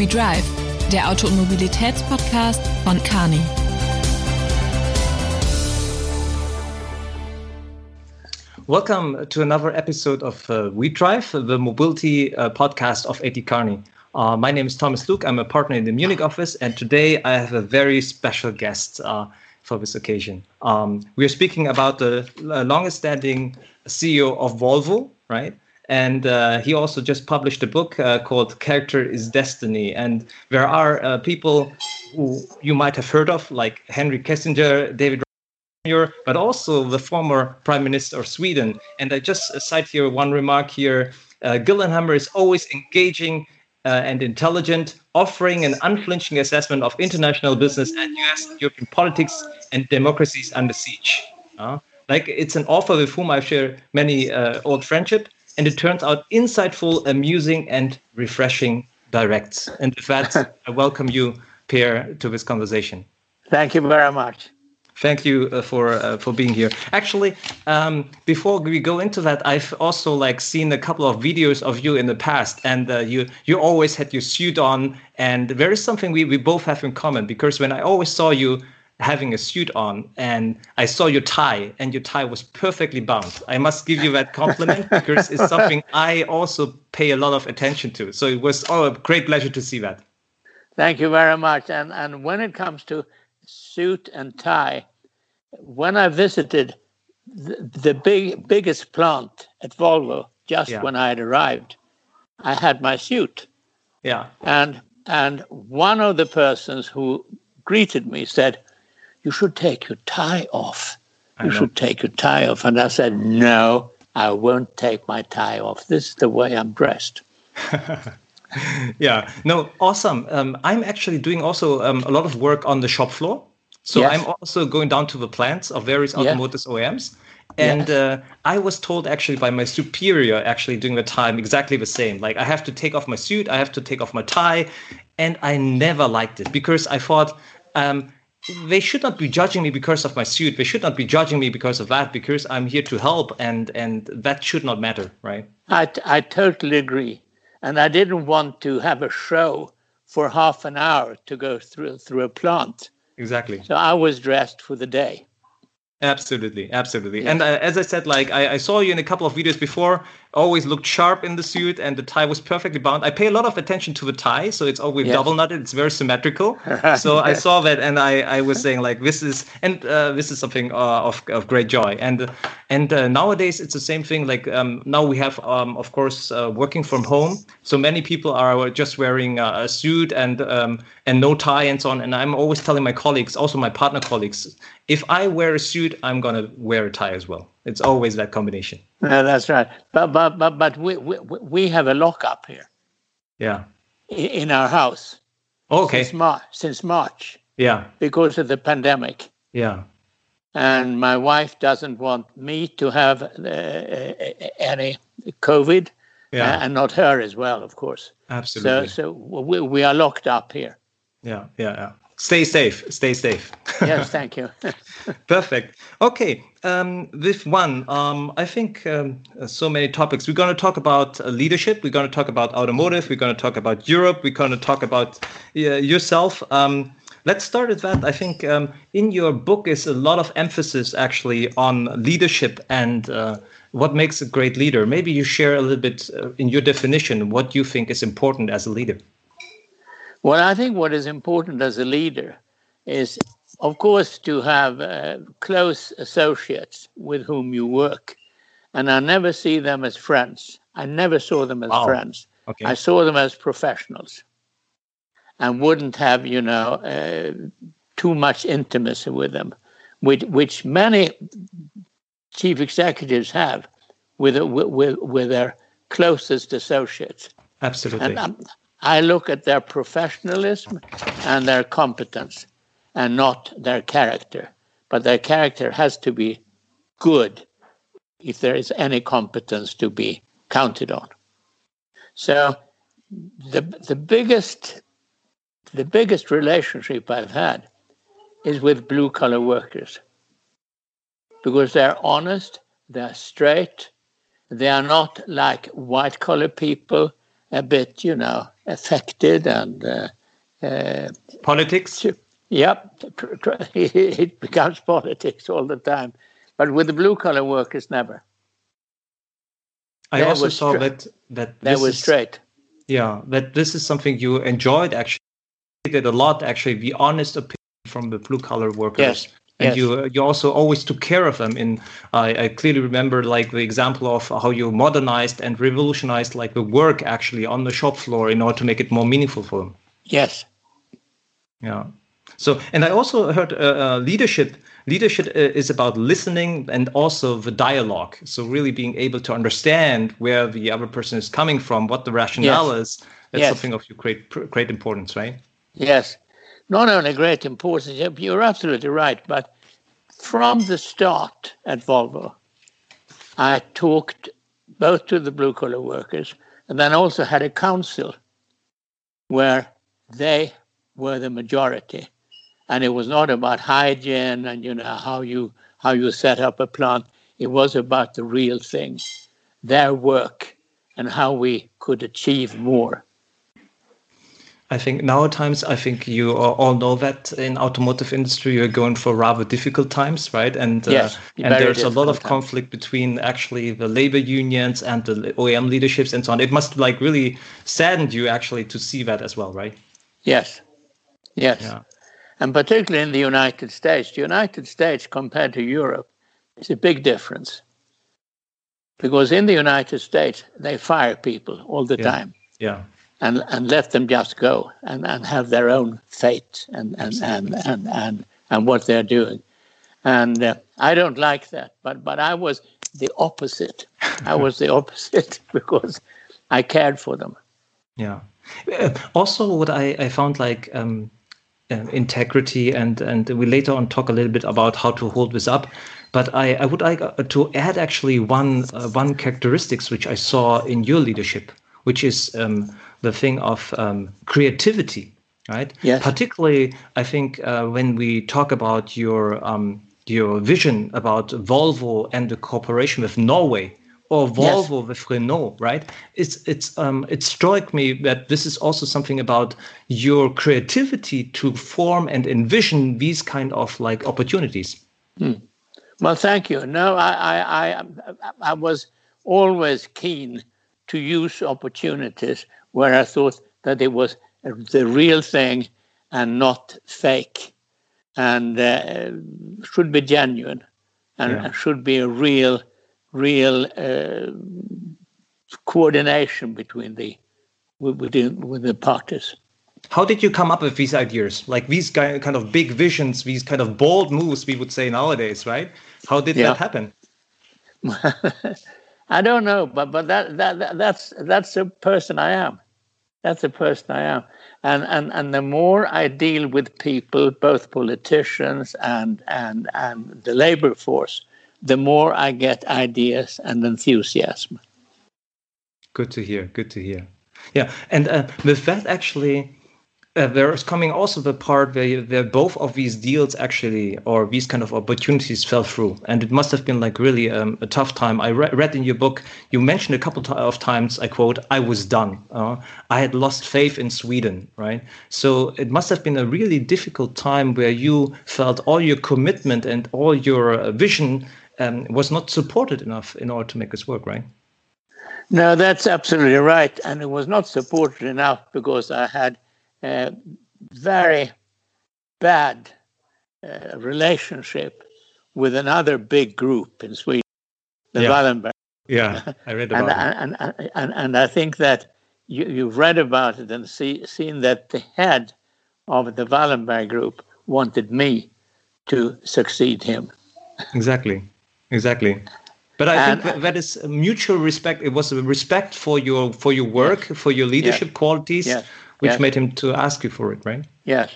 We Drive, der Auto- und Mobilitätspodcast von Kearney. Welcome to another episode of uh, We Drive, the mobility uh, podcast of AT Kearney. Uh, my name is Thomas Luke. I'm a partner in the Munich office, and today I have a very special guest uh, for this occasion. Um, we are speaking about the uh, longest standing CEO of Volvo, right? And uh, he also just published a book uh, called Character is Destiny. And there are uh, people who you might have heard of, like Henry Kissinger, David but also the former prime minister of Sweden. And I just cite here one remark here. Uh, Gyllenhammar is always engaging uh, and intelligent, offering an unflinching assessment of international business and US and European politics and democracies under siege. Uh, like it's an author with whom I share many uh, old friendship, and it turns out insightful, amusing, and refreshing directs. And with that, I welcome you, Pehr, to this conversation. Thank you very much. Thank you uh, for uh, for being here. Actually, um, before we go into that, I've also like seen a couple of videos of you in the past, and uh, you you always had your suit on, and there is something we we both have in common because when I always saw you having a suit on and I saw your tie and your tie was perfectly bound. I must give you that compliment because it's something I also pay a lot of attention to. So it was oh, a great pleasure to see that. Thank you very much. And and when it comes to suit and tie, when I visited the, the big biggest plant at Volvo just yeah. when I had arrived, I had my suit. Yeah. And and one of the persons who greeted me said, "You should take your tie off. You should take your tie off." And I said, "No, I won't take my tie off. This is the way I'm dressed." yeah. No. Awesome. Um, I'm actually doing also um, a lot of work on the shop floor. So yes. I'm also going down to the plants of various automotive yeah. OEMs. And yes. uh, I was told actually by my superior, actually during the time, exactly the same. Like I have to take off my suit, I have to take off my tie, and I never liked it because I thought um, they should not be judging me because of my suit. They should not be judging me because of that. Because I'm here to help, and and that should not matter, right? I I totally agree, and I didn't want to have a show for half an hour to go through through a plant exactly. So I was dressed for the day. Absolutely, absolutely. Yeah. And uh, as I said, like I, I, saw you in a couple of videos before, always looked sharp in the suit, and the tie was perfectly bound. I pay a lot of attention to the tie, so it's always yes. double knotted. It's very symmetrical. so yes. I saw that, and I, I was saying like this is and uh, this is something uh, of of great joy. And and uh, nowadays it's the same thing. Like um, now we have, um, of course, uh, working from home. So many people are just wearing a suit and um, and no tie and so on. And I'm always telling my colleagues, also my partner colleagues, if I wear a suit, I'm gonna wear a tie as well. It's always that combination. Yeah, that's right. But but but but we we, we have a lockup here. Yeah. In our house. Okay. Since, Mar- since March. Yeah. Because of the pandemic. Yeah and my wife doesn't want me to have uh, any COVID, yeah. and not her as well, of course. Absolutely. So, so we, we are locked up here. Yeah, yeah, yeah. Stay safe. Stay safe. yes, thank you. Perfect. Okay, um, with one, um, I think um, so many topics. We're going to talk about uh, leadership. We're going to talk about automotive. We're going to talk about Europe. We're going to talk about uh, yourself. Um, Let's start with that. I think um, in your book is a lot of emphasis actually on leadership and uh, what makes a great leader. Maybe you share a little bit uh, in your definition what you think is important as a leader. Well, I think what is important as a leader is, of course, to have uh, close associates with whom you work. And I never see them as friends. I never saw them as wow. friends. Okay. I saw them as professionals and wouldn't have, you know, uh, too much intimacy with them, which, which many chief executives have with, with, with their closest associates. Absolutely. And um, I look at their professionalism and their competence and not their character. But their character has to be good if there is any competence to be counted on. So the the biggest the biggest relationship I've had is with blue collar workers because they're honest, they're straight, they are not like white collar people, a bit, you know, affected and uh, uh, politics. Yep, it becomes politics all the time. But with the blue collar workers, never. I also saw that that that was is, straight. Yeah, that this is something you enjoyed actually. Did a lot actually. The honest opinion from the blue collar workers. Yes. And yes. you you also always took care of them. In I, I clearly remember like the example of how you modernized and revolutionized like the work actually on the shop floor in order to make it more meaningful for them. Yes. Yeah. So, and I also heard uh, uh, leadership. Leadership uh, is about listening and also the dialogue. So, really being able to understand where the other person is coming from, what the rationale yes. is. That's yes. something of great, great importance, right? Yes, not only great importance. You're absolutely right. But from the start at Volvo, I talked both to the blue collar workers and then also had a council where they were the majority and it was not about hygiene and you know how you how you set up a plant. It was about the real thing, their work, and how we could achieve more. I think nowadays, I think you all know that in automotive industry, you're going for rather difficult times, right? And uh, yes, and there's a lot of conflict between actually the labor unions and the OEM leaderships and so on. It must like really saddened you actually to see that as well, right? Yes, yes. Yeah and particularly in the United States. The United States compared to Europe is a big difference. Because in the United States, they fire people all the yeah. time. Yeah. And, and let them just go and, and have their own fate and, and, and, and, and, and what they're doing. And uh, I don't like that. But, but I was the opposite. I was the opposite because I cared for them. Yeah. Uh, also, what I, I found like um, uh, integrity and and we later on talk a little bit about how to hold this up but i i would like uh, to add actually one uh, one characteristics which i saw in your leadership which is um, the thing of um, creativity right yes. particularly i think uh, when we talk about your um, your vision about volvo and the cooperation with norway or Volvo yes. with Renault, right? It's it's um it struck me that this is also something about your creativity to form and envision these kind of like opportunities. Hmm. Well, thank you. No, I, I I I was always keen to use opportunities where I thought that it was the real thing and not fake, and uh, should be genuine, and yeah. should be a real real uh, coordination between the with the, with the parties. How did you come up with these ideas? Like these kind of big visions, these kind of bold moves, we would say nowadays, right? How did yeah. that happen? I don't know, but but that, that that's that's the person I am. That's the person I am, and and and the more I deal with people, both politicians and and and the labor force, the more I get ideas and enthusiasm. Good to hear. Good to hear. Yeah, and uh, with that, actually, uh, there is coming also the part where, where both of these deals actually or these kind of opportunities fell through and it must have been like really um, a tough time i re- read in your book you mentioned a couple of times i quote i was done uh, i had lost faith in sweden right so it must have been a really difficult time where you felt all your commitment and all your uh, vision um, was not supported enough in order to make this work, right? No, that's absolutely right. And it was not supported enough because I had a very bad uh, relationship with another big group in Sweden, the yeah. Wallenberg. Yeah, I read about and, it. And, and, and, I think that you, you've read about it and see, seen that the head of the Wallenberg group wanted me to succeed him. Exactly. Exactly. But I and, think that, is mutual respect. It was a respect for your for your work, yes. for your leadership yes. qualities, yes. which made him to ask you for it, right? Yes.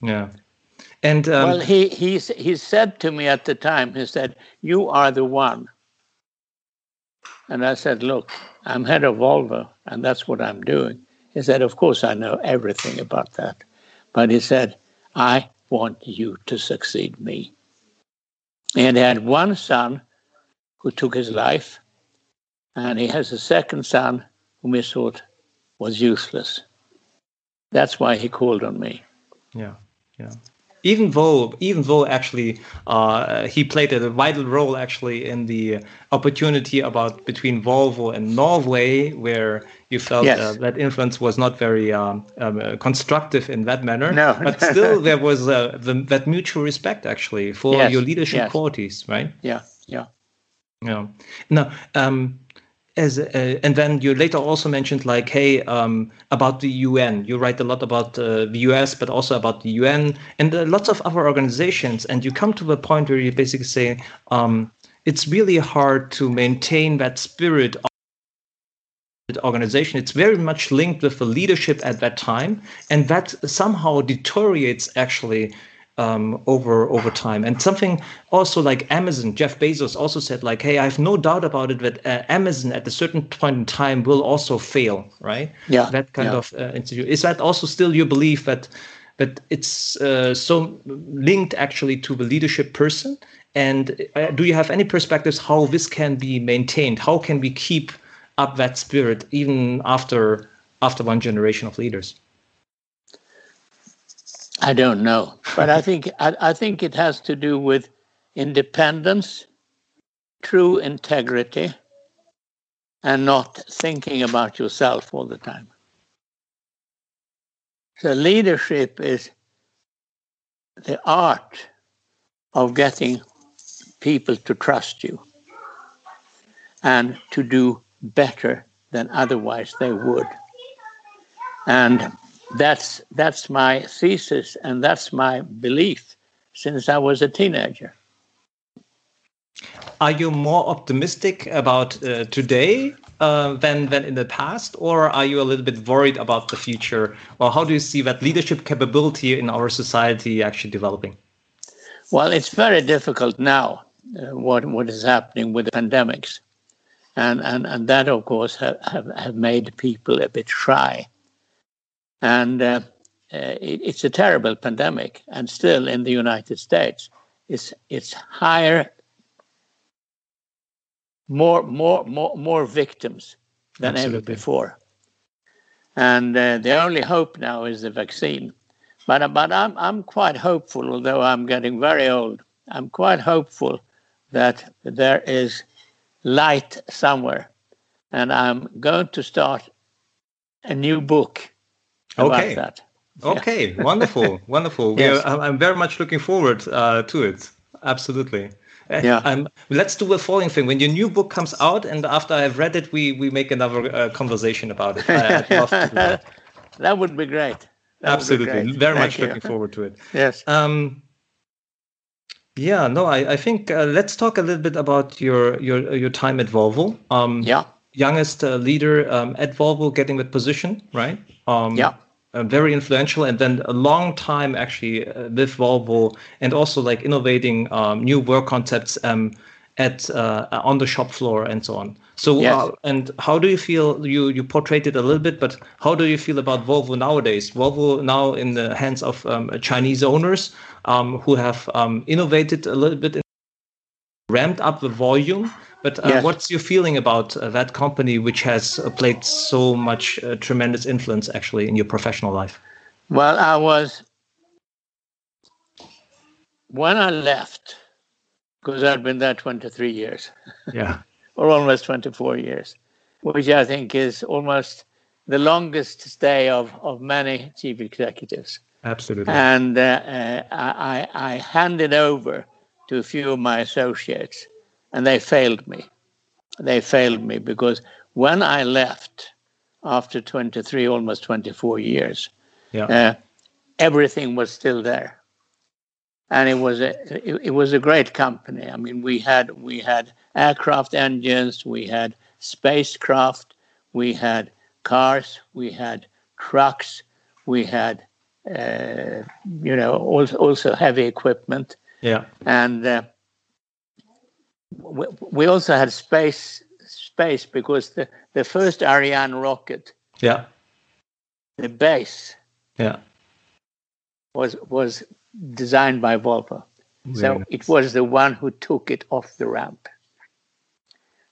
Yeah. And um, well, he he he said to me at the time. He said, "You are the one." And I said, "Look, I'm head of Volvo, and that's what I'm doing." He said, "Of course, I know everything about that," but he said, "I want you to succeed me." And he had one son who took his life, and he has a second son whom he thought was useless. That's why he called on me. Yeah, yeah even though even though actually uh, he played a vital role actually in the opportunity about between Volvo and Norway, where you felt yes. uh, that influence was not very um, um, uh, constructive in that manner. No, but still there was uh, the, that mutual respect actually for yes. your leadership yes. qualities, right? Yeah, yeah, yeah. Now. Um, as uh, and then you later also mentioned like hey um, about the UN you write a lot about uh, the US but also about the UN and uh, lots of other organizations. And you come to the point where you basically say um, it's really hard to maintain that spirit of the organization. It's very much linked with the leadership at that time. And that somehow deteriorates actually um, over over time. And something also like Amazon, Jeff Bezos also said like, "Hey, I have no doubt about it that uh, Amazon at a certain point in time will also fail." Right? Yeah. That kind yeah. of uh, institute. Is that also still your belief that that it's uh, so linked actually to the leadership person? And uh, do you have any perspectives how this can be maintained? How can we keep up that spirit even after after one generation of leaders? I don't know, but I think I, I think it has to do with independence, true integrity, and not thinking about yourself all the time. So leadership is the art of getting people to trust you and to do better than otherwise they would. And that's that's my thesis and that's my belief since I was a teenager. Are you more optimistic about uh, today uh, than than in the past, or are you a little bit worried about the future? Or how do you see that leadership capability in our society actually developing? Well, it's very difficult now. Uh, what what is happening with the pandemics, and and and that of course have have, have made people a bit shy and uh, uh, it, it's a terrible pandemic. And still in the United States, it's, it's higher, more, more, more, more victims than Absolutely. ever before. And uh, the only hope now is the vaccine. But, but I'm, I'm quite hopeful, although I'm getting very old. I'm quite hopeful that there is light somewhere. And I'm going to start a new book okay. that. Okay, wonderful, wonderful. Yes. Are, I'm very much looking forward uh, to it. Absolutely. Yeah. Um, let's do a following thing. When your new book comes out, and after I've read it, we we make another uh, conversation about it. I, love to do that. that would be great. That Absolutely, great. very Thank much you. looking forward to it. Yes. Um, yeah, no, I, I think uh, let's talk a little bit about your your your time at Volvo. Um, yeah. Youngest uh, leader um, at Volvo, getting that position, right? Um, yeah uh, very influential and then a long time actually uh, with Volvo and also like innovating um, new work concepts um, at uh, on the shop floor and so on. So Yes. uh, and how do you feel? You you portrayed it a little bit, but how do you feel about Volvo nowadays? Volvo now in the hands of um, Chinese owners um, who have um, innovated a little bit, ramped up the volume. But uh, Yes. what's your feeling about uh, that company, which has uh, played so much uh, tremendous influence actually in your professional life? Well, I was when I left because I'd been there 23 years Yeah. or almost 24 years, which I think is almost the longest stay of, of many chief executives. Absolutely. And uh, uh, I, I handed over to a few of my associates, and they failed me. They failed me because when I left after 23, almost 24 years, yeah. uh, everything was still there, and it was a it, it was a great company. I mean, we had we had aircraft engines, we had spacecraft, we had cars, we had trucks, we had uh, you know also, also heavy equipment, yeah. and uh, we, we also had space space because the, the first Ariane rocket, Yeah. the base Yeah. was was designed by Volvo. Very So it was the one who took it off the ramp.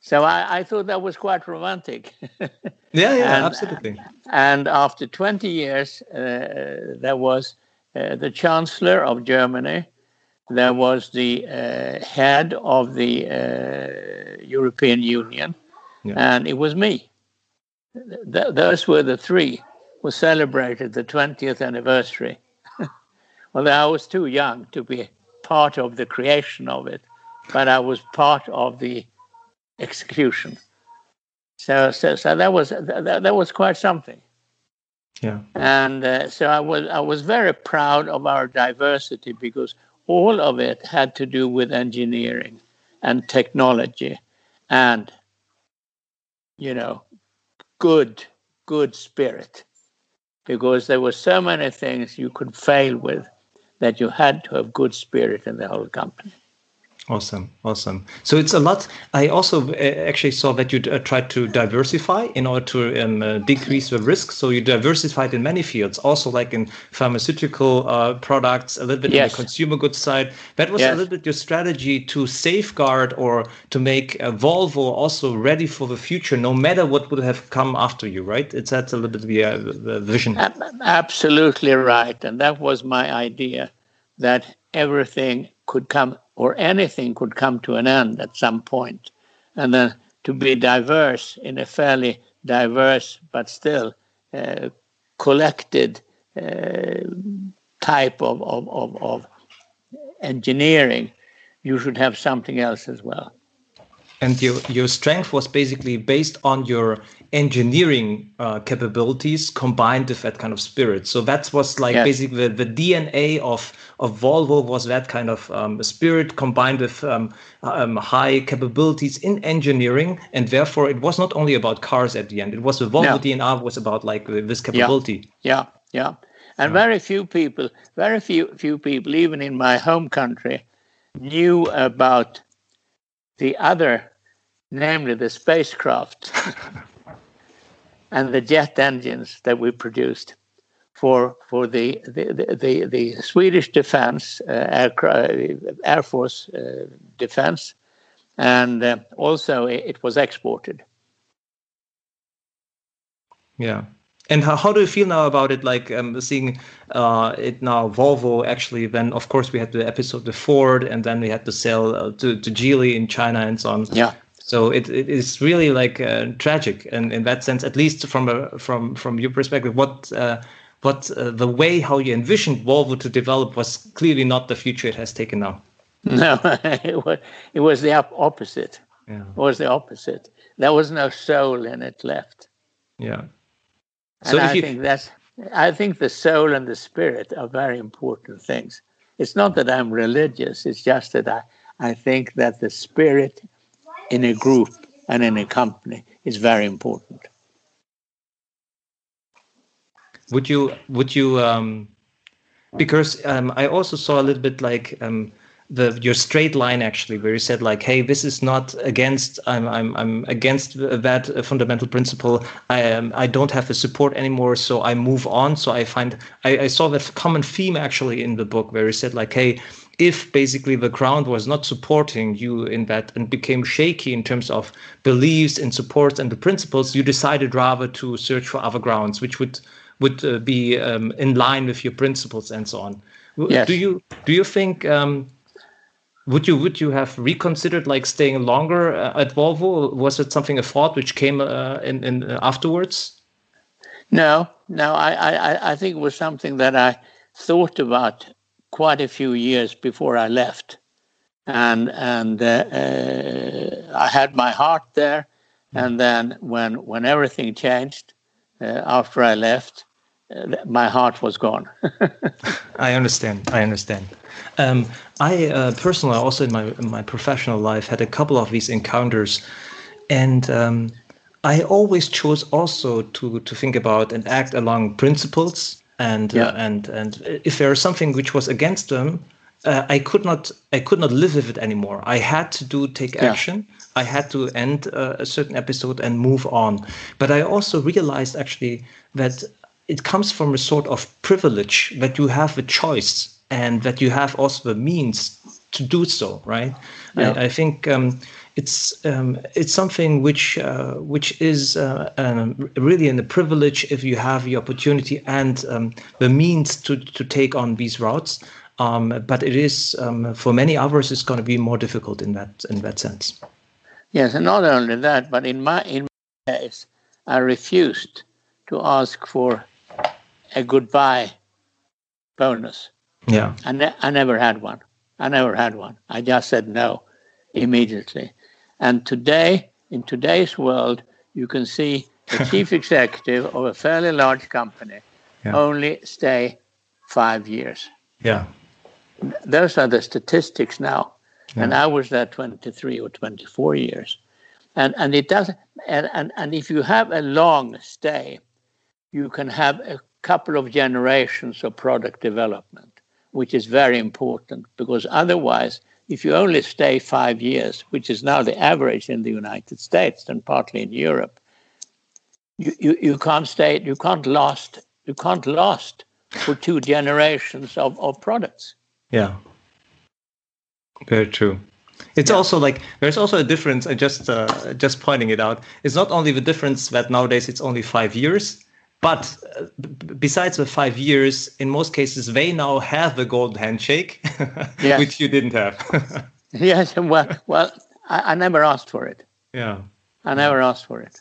So I, I thought that was quite romantic. yeah, yeah, and, absolutely. And after 20 years, uh, there was uh, the Chancellor of Germany, there was the uh, head of the uh, European Union, yeah. and it was me. Th- those were the three who celebrated the 20th anniversary. Although I was too young to be part of the creation of it, but I was part of the execution. So, so, so that was that, that was quite something. Yeah. And uh, so I was I was very proud of our diversity because all of it had to do with engineering and technology and you know good good spirit. Because there were so many things you could fail with that you had to have good spirit in the whole company Awesome, awesome. So it's a lot. I also uh, actually saw that you uh, tried to diversify in order to um, uh, decrease the risk. So you diversified in many fields, also like in pharmaceutical uh, products, a little bit yes. on the consumer goods side. That was yes. a little bit your strategy to safeguard or to make Volvo also ready for the future, no matter what would have come after you, right? It's that's a little bit the, uh, the vision. Absolutely right, and that was my idea that everything could come or anything could come to an end at some point. And then to be diverse in a fairly diverse but still uh, collected uh, type of, of, of, of engineering, you should have something else as well. And your, your strength was basically based on your engineering uh, capabilities combined with that kind of spirit. So that was like yes. basically the, the, DNA of of Volvo was that kind of um, spirit combined with um, um, high capabilities in engineering, and therefore it was not only about cars at the end. It was the Volvo no. DNA was about like this capability. Yeah, yeah, yeah. and yeah. very few people, very few few people, even in my home country, knew about the other namely the spacecraft and the jet engines that we produced for for the the, the, the Swedish defense uh, air, air force uh, defense, and uh, also it was exported. Yeah. And how, how do you feel now about it? Like um, seeing uh, it now, Volvo actually. Then of course we had the episode the Ford, and then we had to sell uh, to to Geely in China and so on. Yeah. So it, it is really like uh, tragic, and in that sense, at least from a, from from your perspective, what uh, what uh, the way how you envisioned Volvo to develop was clearly not the future it has taken now. No, it was it was the opposite. Yeah. It was the opposite. There was no soul in it left. Yeah. So and I you... think that's I think the soul and the spirit are very important things. It's not that I'm religious. It's just that I I think that the spirit in a group and in a company is very important. Would you would you um, because um, I also saw a little bit like um, the your straight line actually where you said like hey this is not against I'm I'm I'm against that fundamental principle I am I don't have the support anymore so I move on so I find I, I saw that common theme actually in the book where you said like hey if basically the ground was not supporting you in that and became shaky in terms of beliefs and supports and the principles, you decided rather to search for other grounds, which would would uh, be um, in line with your principles and so on. Yes. Do you do you think um, would you would you have reconsidered like staying longer uh, at Volvo? Was it something a thought which came uh, in, in uh, afterwards? No, no. I, I I think it was something that I thought about quite a few years before I left, and and uh, uh, I had my heart there. And then when when everything changed uh, after I left, uh, my heart was gone. I understand. I understand. Um, I uh, personally, also in my in my professional life, had a couple of these encounters, and um, I always chose also to to think about and act along principles and uh, yeah. uh, and and if there is something which was against them uh, I could not I could not live with it anymore. I had to do take action. Yeah. I had to end uh, a certain episode and move on. But I also realized actually that it comes from a sort of privilege that you have a choice and that you have also the means to do so. Right. Yeah. I, I, think um, it's um, it's something which uh, which is uh, um, really a privilege if you have the opportunity and um, the means to to take on these routes. Um, but it is um, for many others, it's going to be more difficult in that in that sense. Yes, and not only that, but in my in my case, I refused to ask for a goodbye bonus. Yeah, I, ne- I never had one. I never had one. I just said no immediately. And today, in today's world, you can see the chief executive of a fairly large company Yeah. only stay five years. yeah, Those are the statistics now. And I was there 23 or 24 years. And, and it doesn't, and, and, and if you have a long stay, you can have a couple of generations of product development, which is very important because otherwise, if you only stay five years, which is now the average in the United States and partly in Europe, you, you, you can't stay, you can't last, you can't last for two generations of, of products. yeah. Very true. It's Yeah. also like there's also a difference. I just uh, just pointing it out. It's not only the difference that nowadays it's only five years, but uh, besides the five years, in most cases they now have the gold handshake, Yes. which you didn't have. Yes, well, well, I, I never asked for it. yeah. I never asked for it.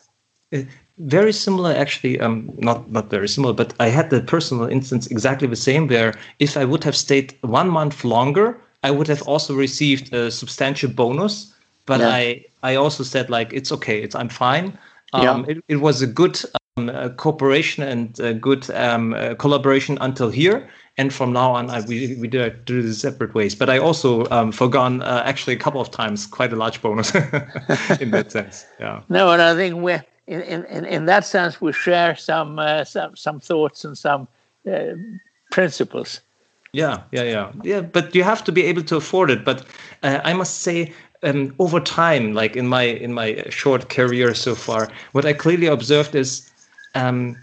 Uh, very similar actually um not not very similar but i had the personal instance exactly the same where if i would have stayed one month longer i would have also received a substantial bonus but Yeah. i i also said like it's okay it's i'm fine um Yeah. it, it was a good cooperation and a good um, uh, collaboration until here and from now on I, we, we do, do this separate ways but i also um, forgone uh, actually a couple of times quite a large bonus in that sense yeah No, and I think we, in, in, in that sense, we share some uh, some some thoughts and some uh, principles. Yeah, yeah, yeah, yeah. But you have to be able to afford it. But uh, I must say, um, over time, like in my in my short career so far, what I clearly observed is, um,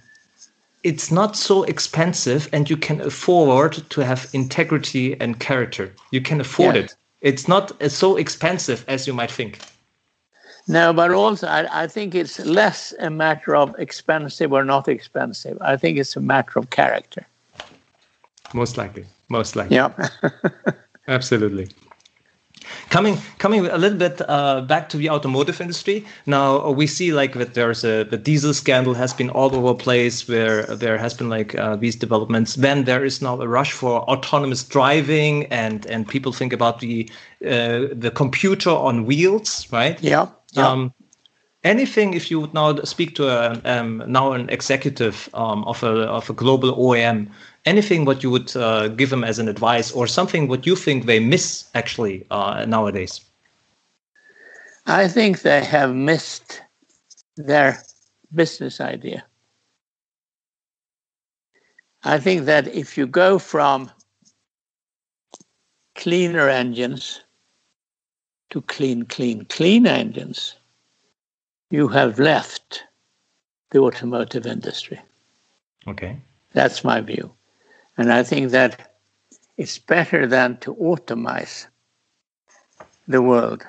it's not so expensive, and you can afford to have integrity and character. You can afford Yeah. it. It's not so expensive as you might think. No, but also I, I think it's less a matter of expensive or not expensive. I think it's a matter of character. Most likely, most likely. Yeah. Absolutely. Coming coming a little bit uh, back to the automotive industry. Now uh, we see like that there's a the diesel scandal has been all over place where there has been like uh, these developments. Then there is now a rush for autonomous driving and and people think about the uh, the computer on wheels, right? yeah. yeah. Um, anything if you would now speak to a um, now an executive um, of a of a global OEM, anything what you would uh, give them as an advice or something what you think they miss actually uh, nowadays? I think they have missed their business idea. I think that if you go from cleaner engines to clean, clean, clean engines, you have left the automotive industry. Okay. That's my view. And I think that it's better than to automize the world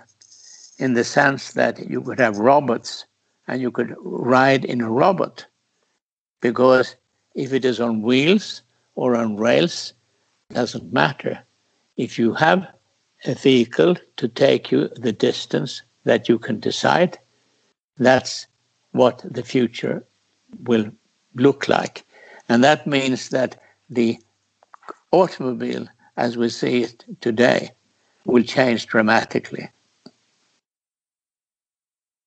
in the sense that you could have robots and you could ride in a robot. Because if it is on wheels or on rails, doesn't matter. If you have a vehicle to take you the distance that you can decide, that's what the future will look like. And that means that the automobile, as we see it today, will change dramatically.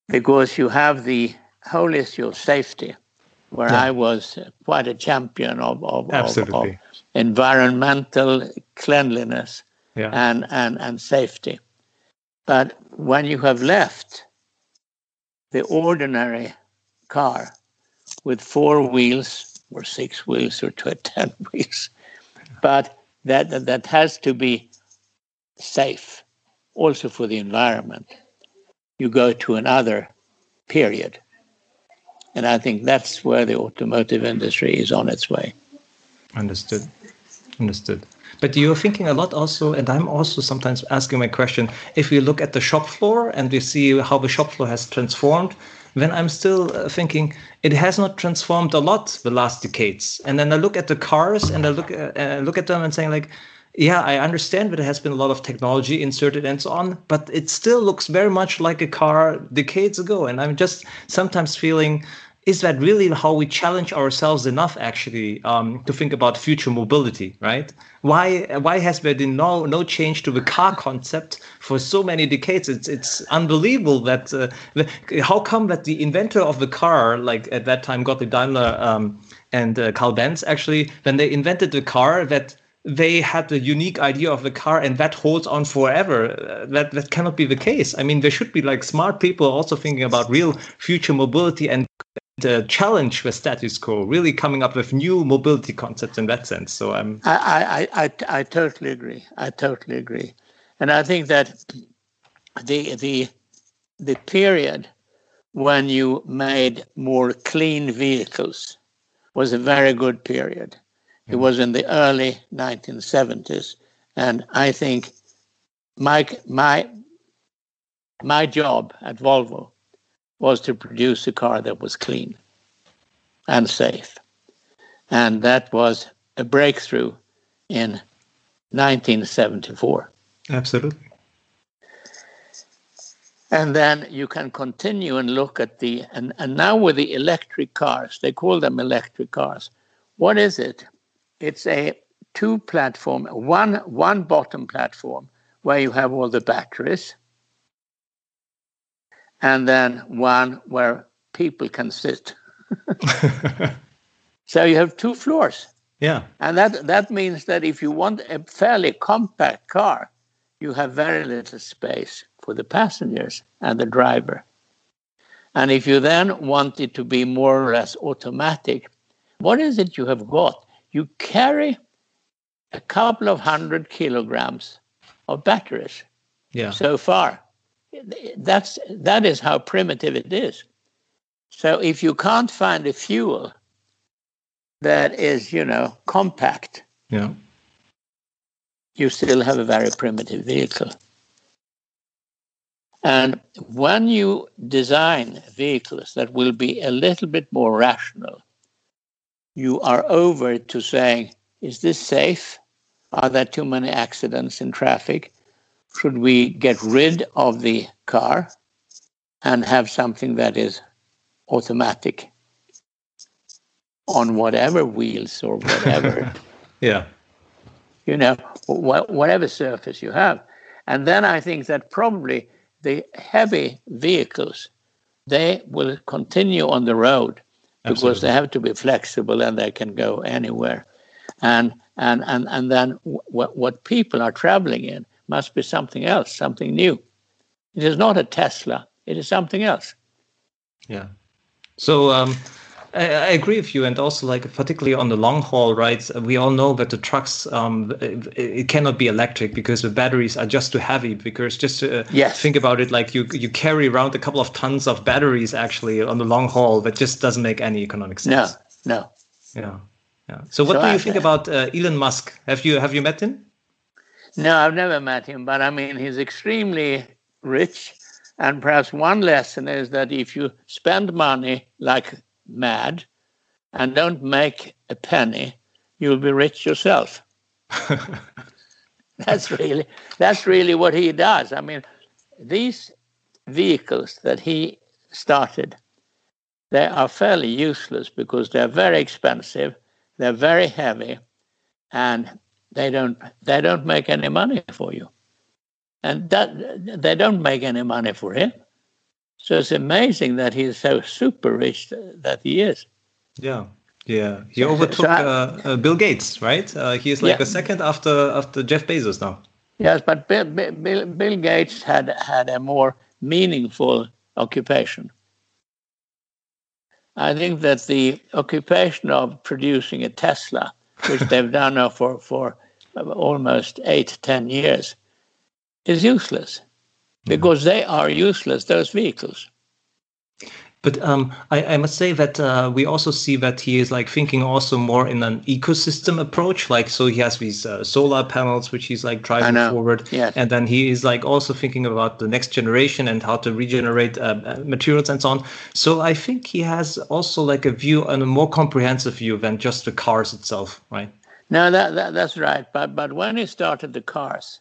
Because you have the whole issue of safety, where Yeah. I was uh, quite a champion of, of, of, of environmental cleanliness Yeah. and, and, and safety. But when you have left the ordinary car with four wheels or six wheels or tw- 10 wheels, but that, that, that has to be safe also for the environment, you go to another period. And I think that's where the automotive industry is on its way. Understood. Understood. But you're thinking a lot also, and I'm also sometimes asking my question if we look at the shop floor and we see how the shop floor has transformed, then I'm still uh, thinking it has not transformed a lot the last decades. And then I look at the cars and I look uh, look at them and saying like, yeah, I understand that there has been a lot of technology inserted and so on, but it still looks very much like a car decades ago. And I'm just sometimes feeling is that really how we challenge ourselves enough actually um, to think about future mobility right? Why why has there been no no change to the car concept for so many decades? It's it's unbelievable that uh, how come that the inventor of the car like at that time Gottlieb Daimler um, and uh, Carl Benz actually when they invented the car that they had the unique idea of the car and that holds on forever. Uh, that that cannot be the case. I mean there should be like smart people also thinking about real future mobility and the challenge the status quo, really coming up with new mobility concepts in that sense. So um, I'm. I, I, I, I totally agree. I totally agree, and I think that the the the period when you made more clean vehicles was a very good period. It mm-hmm. was in the early 1970s, and I think my my my job at Volvo was to produce a car that was clean and safe. And that was a breakthrough in 1974. Absolutely. And then you can continue and look at the, and, and now with the electric cars, they call them electric cars. What is it? It's a two platform, one, one bottom platform where you have all the batteries and then one where people can sit. so you have two floors. Yeah. And that, that means that if you want a fairly compact car, you have very little space for the passengers and the driver. And if you then want it to be more or less automatic, what is it you have got? You carry a couple of hundred kilograms of batteries yeah. so far that's that is how primitive it is. So if you can't find a fuel that is, you know, compact, yeah, you still have a very primitive vehicle. And when you design vehicles that will be a little bit more rational, you are over to saying, is this safe? Are there too many accidents in traffic? Should we get rid of the car and have something that is automatic on whatever wheels or whatever? Yeah. You know wh- whatever surface you have. And then i think that probably the heavy vehicles they will continue on the road because Absolutely. they have to be flexible and they can go anywhere. And and and, and then what what people are traveling in must be something else, something new. It is not a Tesla, it is something else. Yeah. So um, I, I, agree with you, and also like particularly on the long haul rides, we all know that the trucks um, it, it, cannot be electric because the batteries are just too heavy. Because just to uh, yes. think about it, like you you carry around a couple of tons of batteries actually on the long haul, that just doesn't make any economic sense. No, no. Yeah, yeah. So what so do you I, think about uh, Elon Musk? Have you have you met him? No, I've never met him, but I mean, he's extremely rich. And perhaps one lesson is that if you spend money like mad and don't make a penny, you'll be rich yourself. that's really that's really what he does. I mean, these vehicles that he started, they are fairly useless because they're very expensive, they're very heavy, and they don't they don't make any money for you. And that they don't make any money for him. So it's amazing that he's so super rich that he is. Yeah yeah. He overtook so I, uh, uh, bill gates right? Uh, he is like yeah. a second after after jeff bezos now. Yes but bill, bill, bill gates had had a more meaningful occupation. I think that the occupation of producing a tesla which they've done now for, for almost eight, ten years, is useless because they are useless, those vehicles. But um, I, I, must say that uh, we also see that he is like thinking also more in an ecosystem approach. Like, so he has these uh, solar panels, which he's like driving forward. Yes. And then he is like also thinking about the next generation and how to regenerate uh, uh, materials and so on. So I think he has also like a view and a more comprehensive view than just the cars itself, right? No, that, that that's right. But but when he started the cars,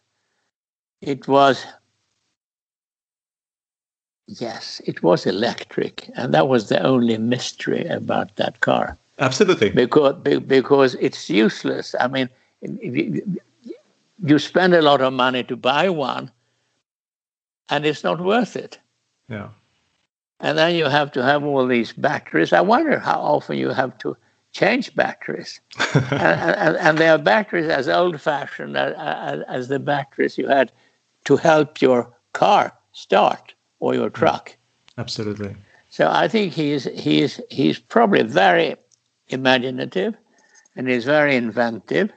it was Yes, it was electric, and that was the only mystery about that car. Absolutely, because because it's useless. I mean, you spend a lot of money to buy one, and it's not worth it. Yeah. And then you have to have all these batteries. I wonder how often you have to change batteries. and, and, and, they are batteries as old fashioned as, uh, as, uh, as the batteries you had to help your car start or your mm. truck. Absolutely. So I think he's he's he's probably very imaginative and he's very inventive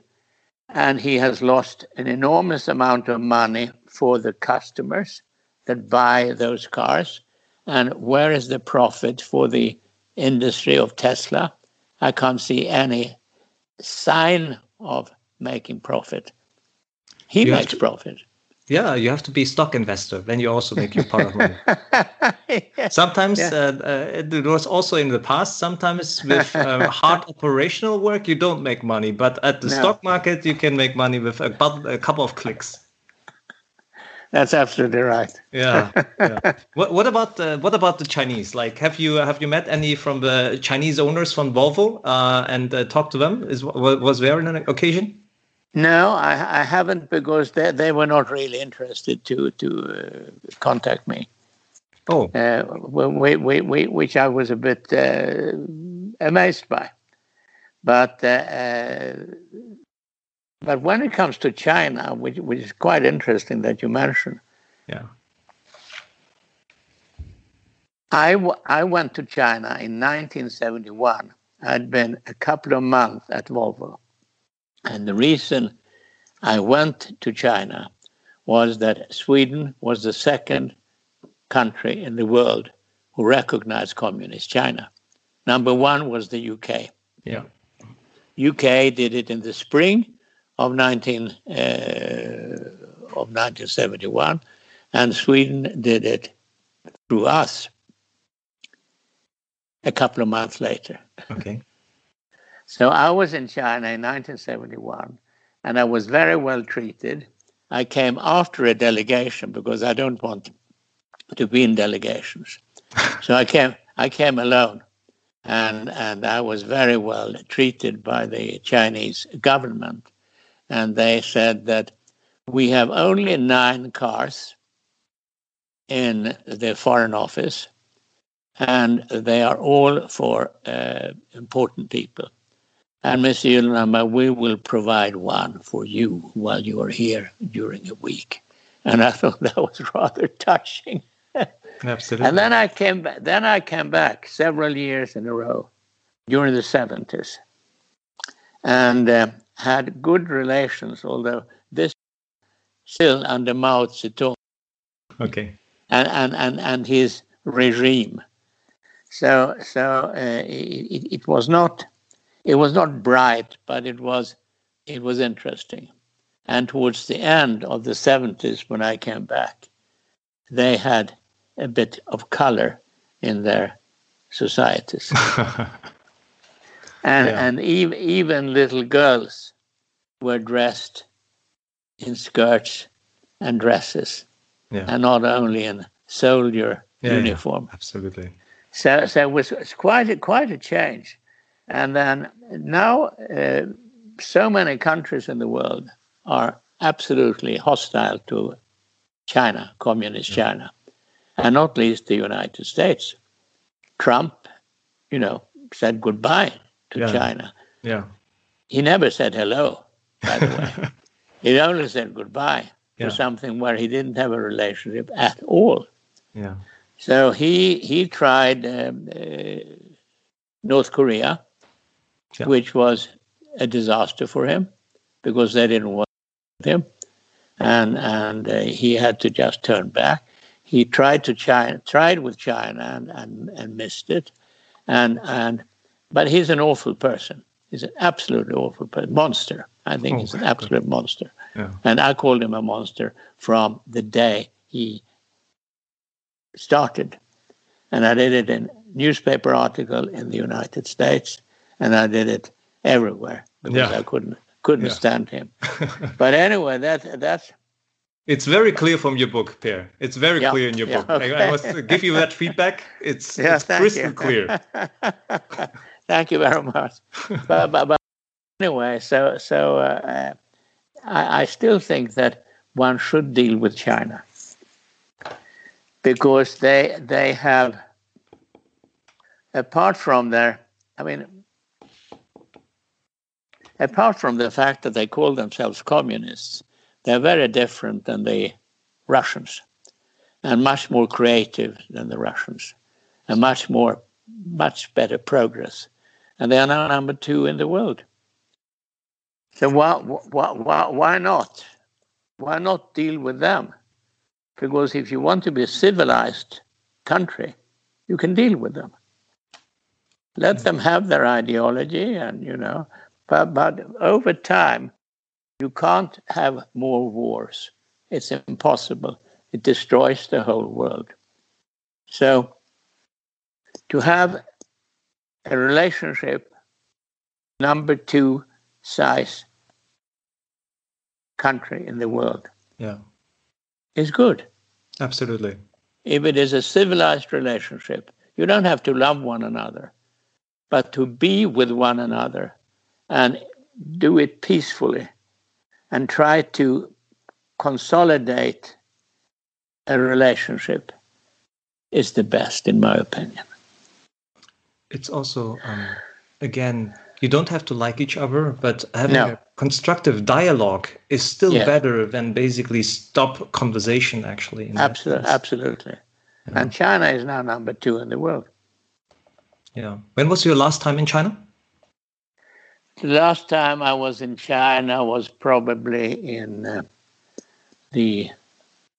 and he has lost an enormous amount of money for the customers that buy those cars. And where is the profit for the industry of Tesla? I can't see any sign of making profit. He you makes to, profit. Yeah, you have to be stock investor. Then you also make your part of money. yeah. Sometimes yeah. uh, uh, it was also in the past. Sometimes with uh, hard operational work, you don't make money. But at the no. stock market, you can make money with a, a couple of clicks. That's absolutely right. yeah. yeah. What, what about the, what about the Chinese? Like, have you have you met any from the Chinese owners from Volvo uh, and uh, talked to them? Is was there an occasion? No, I, I haven't because they, they were not really interested to to uh, contact me. Oh, uh, we, we, we, which I was a bit uh, amazed by. But uh, uh, but when it comes to China, which which is quite interesting that you mentioned. Yeah. I, w- I went to China in 1971. I'd been a couple of months at Volvo and the reason I went to China was that Sweden was the second country in the world who recognized communist China. Number one was the UK. Yeah. UK did it in the spring of 19 uh, of 1971, and Sweden did it through us a couple of months later. Okay. So I was in China in 1971 and I was very well treated. I came after a delegation because I don't want to be in delegations. so I came I came alone and and I was very well treated by the Chinese government. And they said that we have only nine cars in the foreign office, and they are all for uh, important people. And Monsieur Gyllenhammar, we will provide one for you while you are here during a week. And I thought that was rather touching. Absolutely. And then I came back. Then I came back several years in a row during the seventies, and uh, had good relations. Although this still under Mao Zedong. Okay. And and and and his regime. So so uh, it, it was not it was not bright, but it was it was interesting. And towards the end of the 70s, when I came back, they had a bit of color in their societies. and yeah. and even, even little girls were dressed in skirts and dresses, yeah. and not only in soldier yeah, uniform. absolutely. So, so it was, it was quite a, quite a change. And then now, uh, so many countries in the world are absolutely hostile to China, communist China, and not least the United States. Trump, you know, said goodbye to yeah. China. Yeah. He never said hello, by the way. he only said goodbye yeah. to something where he didn't have a relationship at all. Yeah. So he he tried um, uh, North Korea, yeah. which was a disaster for him because they didn't want him, and and uh, he had to just turn back. he tried to China, tried with China and, and, and missed it. And, and, but he's an awful person. He's an absolutely awful person, monster. I think oh, he's an absolute God. monster. Yeah. And I called him a monster from the day he started. And I did it in newspaper article in the United States, and I did it everywhere because yeah. I couldn't couldn't yeah. stand him. but anyway, that that's it's very clear from your book, Pehr. It's very yeah. clear in your book. Okay. I, I, must give you that feedback. It's, it's crystal you. clear. thank you very much. but, but, but, anyway, so so uh, I, I still think that one should deal with China because they they have apart from their I mean apart from the fact that they call themselves communists, they're very different than the Russians and much more creative than the Russians and much more, much better progress. And they are now number two in the world. So why, why, why, why not? Why not deal with them? Because if you want to be a civilized country, you can deal with them. Let them have their ideology and, you know, but, but over time, you can't have more wars. It's impossible. It destroys the whole world. So, to have a relationship, number two size country in the world, yeah, is good. Absolutely. If it is a civilized relationship, you don't have to love one another, but to be with one another and do it peacefully and try to consolidate a relationship is the best, in my opinion. It's also, um, again, you don't have to like each other, but having no. a constructive dialogue is still yeah. better than basically stop conversation, actually. Absolutely. Absolutely. Yeah. And China is now number two in the world. Yeah. When was your last time in China? The last time I was in China was probably in uh, the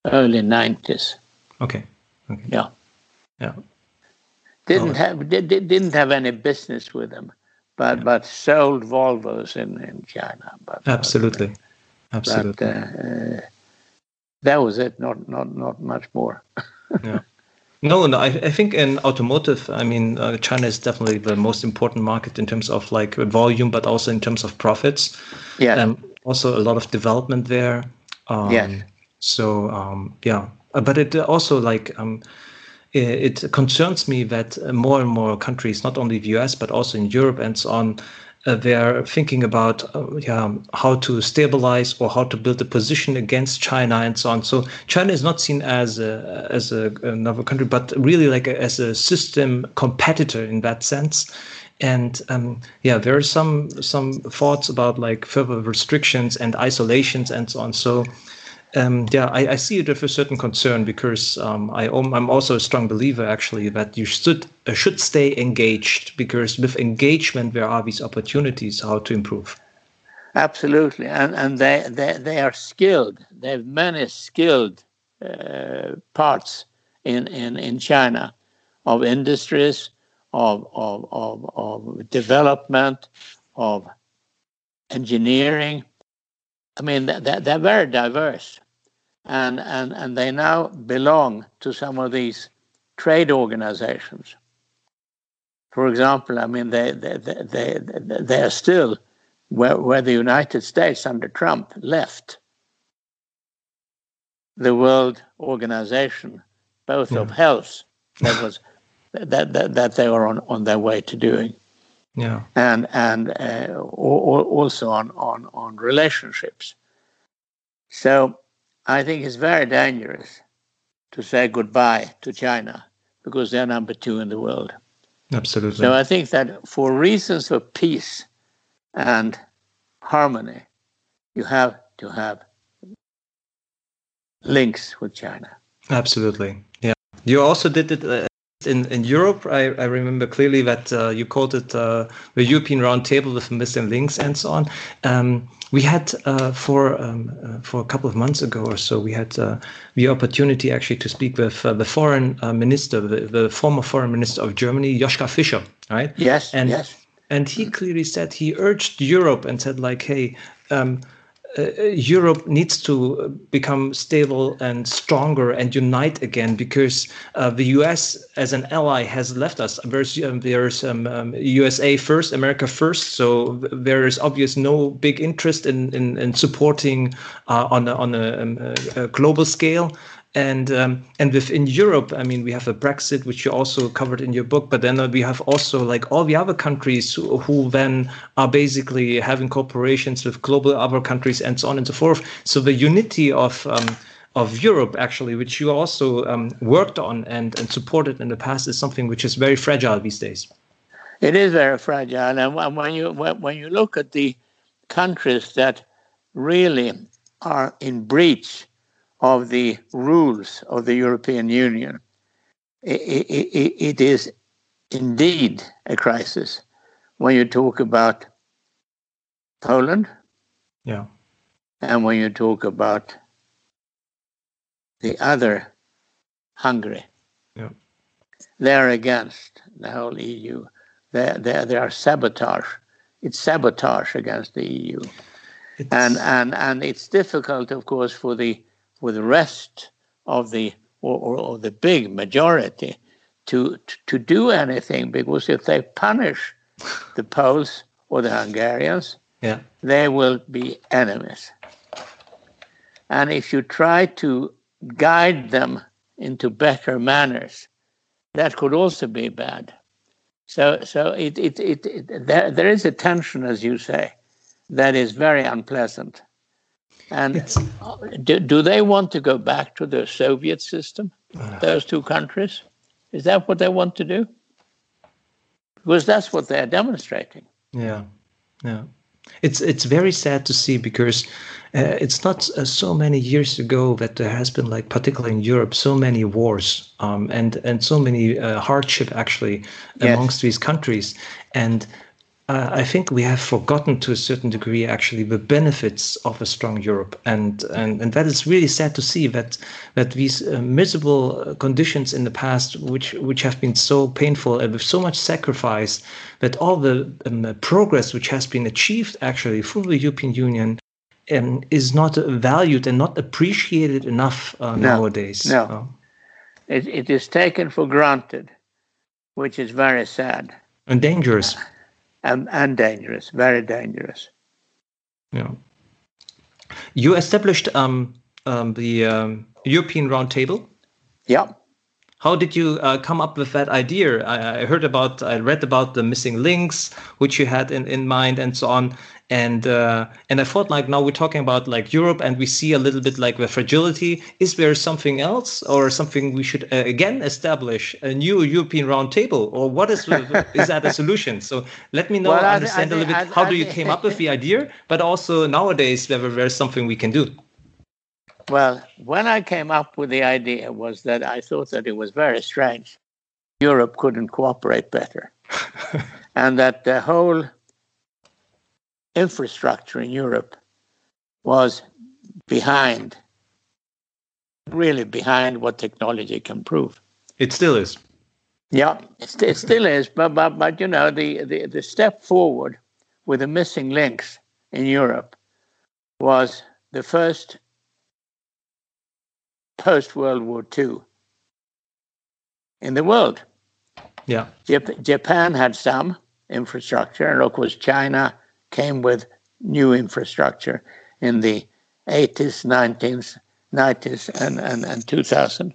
early 90s. Okay. okay. Yeah. Yeah. Didn't oh. have did, didn't have any business with them, but yeah. but sold Volvos in in China. But absolutely, uh, absolutely. But, uh, that was it. Not not not much more. yeah. No, no. I, I think in automotive, I mean, uh, China is definitely the most important market in terms of like volume, but also in terms of profits. Yeah. Um, also, a lot of development there. Um, yeah. So um, yeah, uh, but it also like um, it, it concerns me that more and more countries, not only the US but also in Europe and so on, uh, they're thinking about uh, yeah, how to stabilize or how to build a position against China and so on. So China is not seen as a, as a, another country, but really like a, as a system competitor in that sense. And um, yeah, there are some some thoughts about like further restrictions and isolations and so on. So um, yeah, I, I, see it with a certain concern because um, I, am also a strong believer actually that you should uh, should stay engaged because with engagement there are these opportunities how to improve. Absolutely, and and they they, they are skilled. They have many skilled uh, parts in, in in China of industries, of of of, of development, of engineering. I mean, they're, they're very diverse and, and, and they now belong to some of these trade organizations. For example, I mean, they, they, they, they, they are still where, where the United States under Trump left the World Organization, both yeah. of hmm. health, that was that, that that they were on, on their way to doing, yeah, and and uh, also on on on relationships. So I think it's very dangerous to say goodbye to China because they're number two in the world. Absolutely. So I think that for reasons of peace and harmony, you have to have links with China. Absolutely. Yeah. You also did it uh, in, in Europe. I, I remember clearly that uh, you called it uh, the European Roundtable with missing links and so on. Um, we had uh, for um, uh, for a couple of months ago or so, we had uh, the opportunity actually to speak with uh, the foreign uh, minister, the, the, former foreign minister of Germany, Joschka Fischer, right? Yes, and, yes. And he clearly said he urged Europe and said like, hey. Um, Europe needs to become stable and stronger and unite again because uh, the US as an ally has left us. There's, um, there's um, um, USA first, America first. So there is obvious no big interest in in, in supporting uh, on a, on a, um, a global scale and um, and within Europe, I mean, we have a Brexit, which you also covered in your book, but then we have also like all the other countries who, who then are basically having corporations with global other countries and so on and so forth. So the unity of um, of Europe, actually, which you also um, worked on and, and supported in the past, is something which is very fragile these days. It is very fragile, and when you when you look at the countries that really are in breach of the rules of the European Union, it, it, it is indeed a crisis when you talk about Poland. Yeah. And when you talk about the other Hungary. Yeah. They're against the whole EU. They they they are sabotage. It's sabotage against the EU. It's... And and and it's difficult, of course, for the for the rest of the or, or, or the big majority to, to to do anything because if they punish the Poles or the Hungarians, yeah. they will be enemies. And if you try to guide them into better manners, that could also be bad. So, so it, it, it, it there, there is a tension, as you say, that is very unpleasant. And yes. do, do they want to go back to the Soviet system, uh. those two countries? Is that what they want to do? Because that's what they're demonstrating. Yeah, yeah. It's it's very sad to see because uh, it's not uh, so many years ago that there has been like particularly in Europe so many wars um, and and so many uh, hardship actually yes. amongst these countries and uh, I think we have forgotten to a certain degree actually the benefits of a strong Europe, and and, and that is really sad to see that that these uh, miserable conditions in the past, which which have been so painful and with so much sacrifice, that all the um, progress which has been achieved actually through the European Union um, is not valued and not appreciated enough uh, no, nowadays. No, it, it is taken for granted, which is very sad. And dangerous and, and dangerous, very dangerous. Yeah. You established um, um, the um, European Roundtable. Yeah. How did you uh, come up with that idea? I, I, heard about, I read about the missing links, which you had in, in mind, and so on and uh, and I thought like now we're talking about like Europe and we see a little bit like the fragility. Is there something else or something we should uh, again establish a new European roundtable or what is is that a solution? So let me know well, understand a little bit how do you came up with the idea, but also nowadays whether there's something we can do. Well, when I came up with the idea was that I thought that it was very strange. Europe couldn't cooperate better. and that the whole infrastructure in Europe was behind, really behind what technology can prove. It still is. Yeah, it, it still is. But, but, but you know, the, the, the step forward with the missing links in Europe was the first post World War II in the world. Yeah. Jap- Japan had some infrastructure, and of course, China came with new infrastructure in the 80s, 90s, 90s, and, and, and 2000.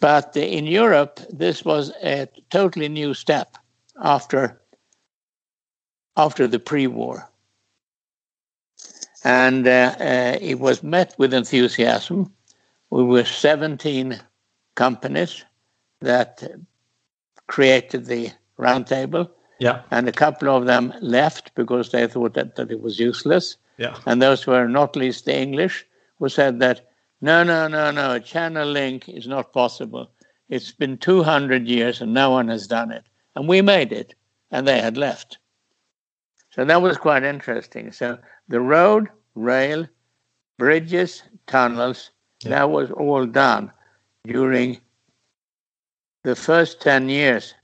But in Europe, this was a totally new step after, after the pre war. And uh, uh, it was met with enthusiasm. We were 17 companies that created the roundtable yeah. And a couple of them left because they thought that, that it was useless. Yeah. And those were not least the English who said that no, no, no, no, a channel link is not possible. It's been 200 years and no one has done it. And we made it, and they had left. So that was quite interesting. So the road, rail, bridges, tunnels, yeah. that was all done during the first 10 years.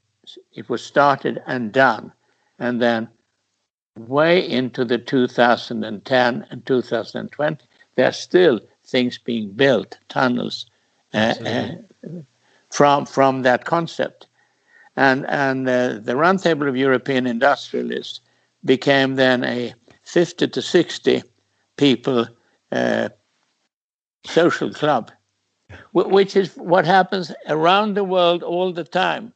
It was started and done. And then way into the 2010 and 2020, there are still things being built, tunnels, uh, uh, from from that concept. And and uh, the Roundtable of European Industrialists became then a 50 to 60 people uh, social club, which is what happens around the world all the time.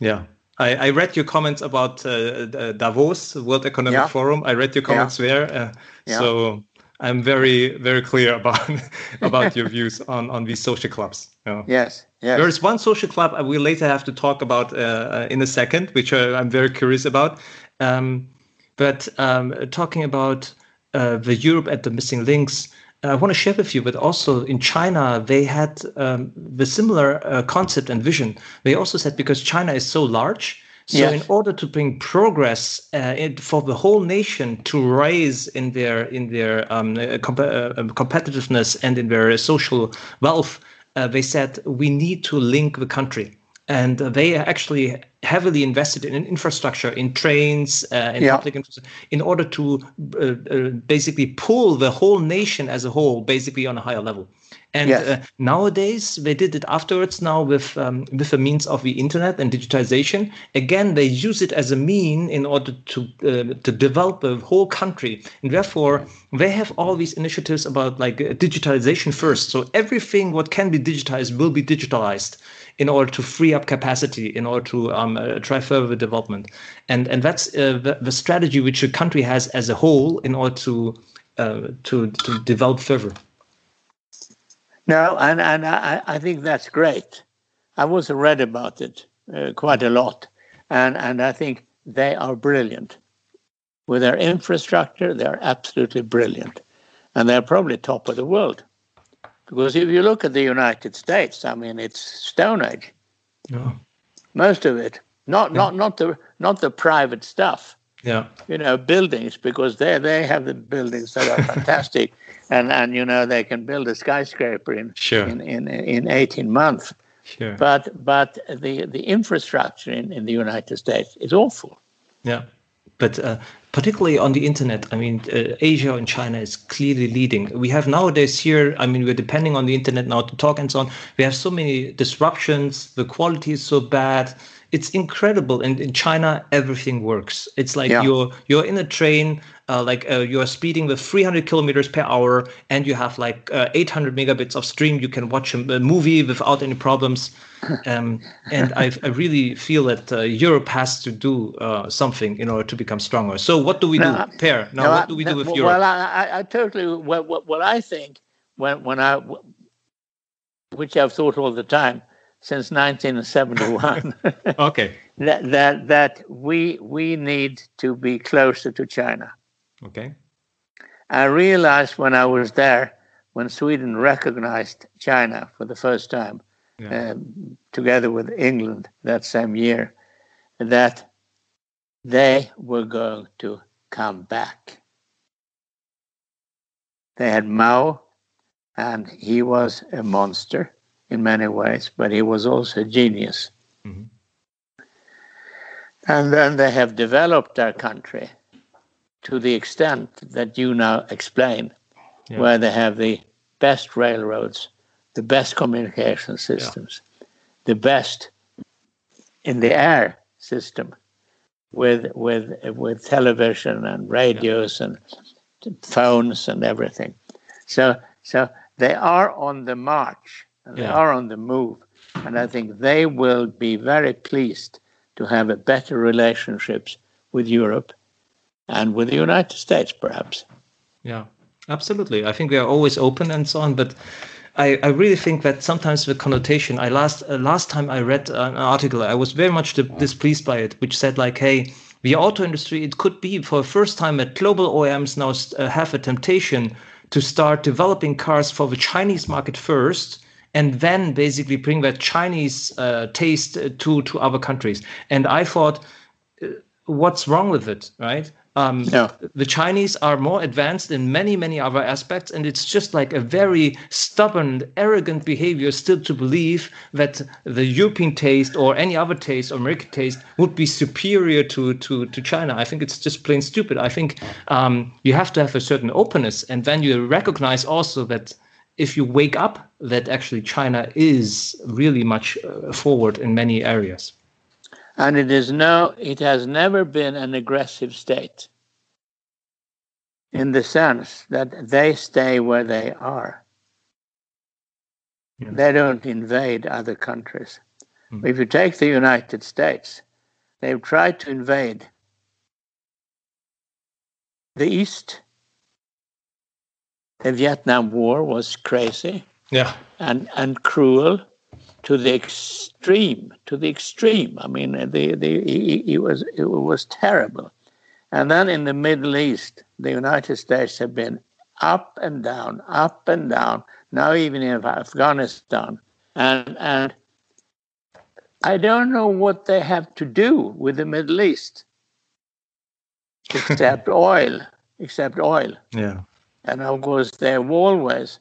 Yeah. I, I read your comments about uh, Davos, World Economic yeah. Forum. I read your comments yeah. there. Uh, yeah. So I'm very, very clear about about your views on, on these social clubs. Know. Yes, yes. There is one social club I will later have to talk about uh, in a second, which uh, I'm very curious about. Um, but um, talking about uh, the Europe at the missing links, I want to share with you, but also in China, they had um, the similar uh, concept and vision. They also said because China is so large, so yes. in order to bring progress uh, it, for the whole nation to rise in their in their um, uh, comp- uh, um, competitiveness and in their social wealth, uh, they said we need to link the country and they are actually heavily invested in infrastructure, in trains, uh, in yeah. public infrastructure, in order to uh, uh, basically pull the whole nation as a whole, basically on a higher level. And yes. uh, nowadays, they did it afterwards. Now with um, with the means of the internet and digitization, again they use it as a mean in order to uh, to develop the whole country. And therefore, they have all these initiatives about like uh, digitalization first. So everything what can be digitized will be digitalized in order to free up capacity, in order to um, uh, try further development. And and that's uh, the, the, strategy which a country has as a whole in order to uh, to to develop further. No, and and I, I think that's great. I also read about it uh, quite a lot, and and I think they are brilliant with their infrastructure. They are absolutely brilliant, and they're probably top of the world. Because if you look at the United States, I mean, it's Stone Age. Most of it, not yeah. not not the not the private stuff. Yeah. You know, buildings because they they have the buildings that are fantastic, and and you know they can build a skyscraper in sure. in, in in eighteen months. Sure. But but the the infrastructure in, in the United States is awful. Yeah. But uh, particularly on the internet, I mean, uh, Asia and China is clearly leading. We have nowadays here, I mean, we're depending on the internet now to talk and so on. We have so many disruptions. The quality is so bad. It's incredible. And in China, everything works. It's like yeah. you're you're in a train uh, like uh, you are speeding with 300 kilometers per hour and you have like uh, 800 megabits of stream you can watch a, movie without any problems. Um, and I, I, really feel that uh, europe has to do uh, something in order to become stronger. So what do we do Pehr? Now no, what do we do with well, europe? well i, I totally what, what, what i think when, when i which i've thought all the time since 1971 okay. That, that that we we need to be closer to china Okay. I realized when I was there, when Sweden recognized China for the first time, yeah. Um, together with England that same year, that they were going to come back. They had Mao, and he was a monster in many ways, but he was also a genius. Mm-hmm. And then they have developed their country to the extent that you now explain, yeah. where they have the best railroads, the best communication systems, yeah. the best in the air system with with with television and radios yeah. and phones and everything. So so they are on the march and they are on the move. And I think they will be very pleased to have a better relationships with Europe and with the United States, perhaps. Yeah, absolutely. I think we are always open and so on, but. I, I really think that sometimes the connotation. I last uh, last time I read an article, I was very much displeased by it, which said like, "Hey, the auto industry. It could be for the first time that global OEMs now uh, have a temptation to start developing cars for the Chinese market first, and then basically bring that Chinese uh, taste to to other countries." And I thought, uh, what's wrong with it, right? Um, No. The Chinese are more advanced in many, many other aspects, and it's just like a very stubborn, arrogant behavior still to believe that the European taste or any other taste or American taste would be superior to to to China. I think it's just plain stupid. I think um, you have to have a certain openness, and then you recognize also that if you wake up, that actually China is really much uh, forward in many areas. And it is no, it has never been an aggressive state in the sense that they stay where they are. Yeah. They don't invade other countries. Mm. If you take the United States, they've tried to invade the East. The Vietnam War was crazy Yeah. and, and cruel to the extreme, to the extreme. I mean, the, the, he, he was, it was terrible. And then in the Middle East, the United States have been up and down, up and down, now even in Afghanistan. And, and I don't know what they have to do with the Middle East, except oil, except oil. Yeah. And of course, they've always,